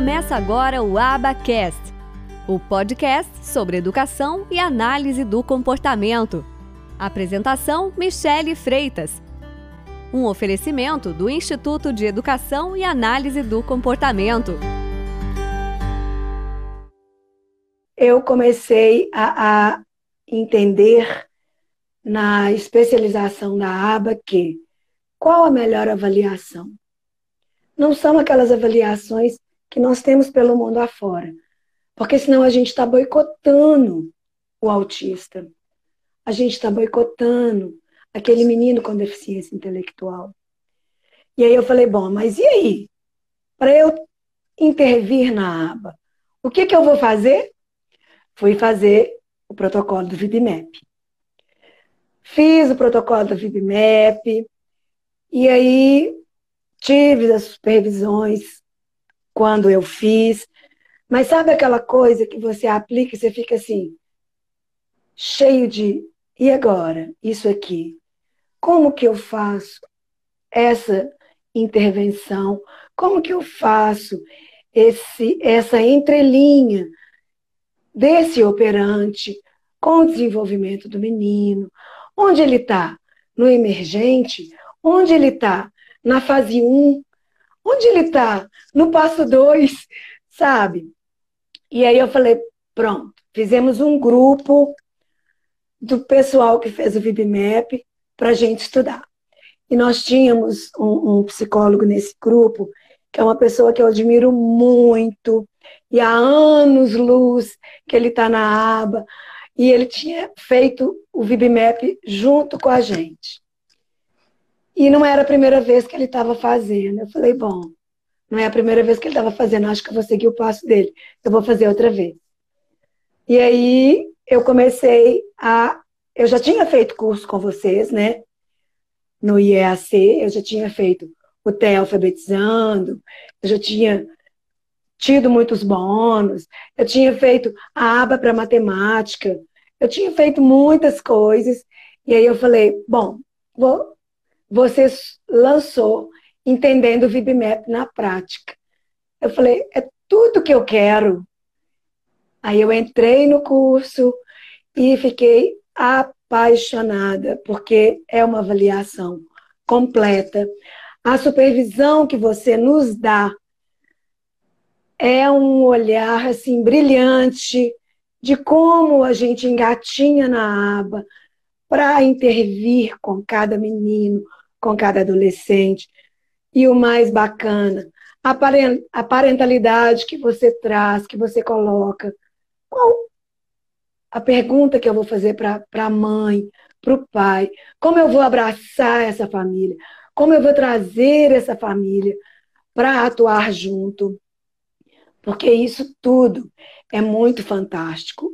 Começa agora o Abacast, o podcast sobre educação e análise do comportamento. Apresentação: Michele Freitas. Um oferecimento do Instituto de Educação e Análise do Comportamento. Eu comecei a, a entender na especialização da aba que qual a melhor avaliação? Não são aquelas avaliações que nós temos pelo mundo afora. Porque senão a gente está boicotando o autista. A gente está boicotando aquele menino com deficiência intelectual. E aí eu falei, bom, mas e aí? Para eu intervir na aba, o que, que eu vou fazer? Fui fazer o protocolo do VibMap. Fiz o protocolo do VibMap, e aí tive as supervisões quando eu fiz. Mas sabe aquela coisa que você aplica e você fica assim, cheio de. E agora? Isso aqui. Como que eu faço essa intervenção? Como que eu faço esse, essa entrelinha desse operante com o desenvolvimento do menino? Onde ele está? No emergente? Onde ele está? Na fase 1? Onde ele está? No passo dois, sabe? E aí eu falei, pronto, fizemos um grupo do pessoal que fez o VibMap para a gente estudar. E nós tínhamos um, um, psicólogo nesse grupo, que é uma pessoa que eu admiro muito, e há anos luz que ele está na aba, e ele tinha feito o VibMap junto com a gente. E não era a primeira vez que ele estava fazendo. Eu falei, bom, não é a primeira vez que ele estava fazendo, acho que eu vou seguir o passo dele. Eu vou fazer outra vez. E aí eu comecei a. Eu já tinha feito curso com vocês, né? No IEAC, eu já tinha feito o TE alfabetizando, eu já tinha tido muitos bônus, eu tinha feito a aba para matemática, eu tinha feito muitas coisas. E aí eu falei, bom, vou você lançou Entendendo o VibMap na prática. Eu falei, é tudo que eu quero. Aí eu entrei no curso e fiquei apaixonada, porque é uma avaliação completa. A supervisão que você nos dá é um olhar assim brilhante de como a gente engatinha na aba para intervir com cada menino, com cada adolescente. E o mais bacana, a parentalidade que você traz, que você coloca. Qual a pergunta que eu vou fazer para a mãe, para o pai? Como eu vou abraçar essa família? Como eu vou trazer essa família para atuar junto? Porque isso tudo é muito fantástico.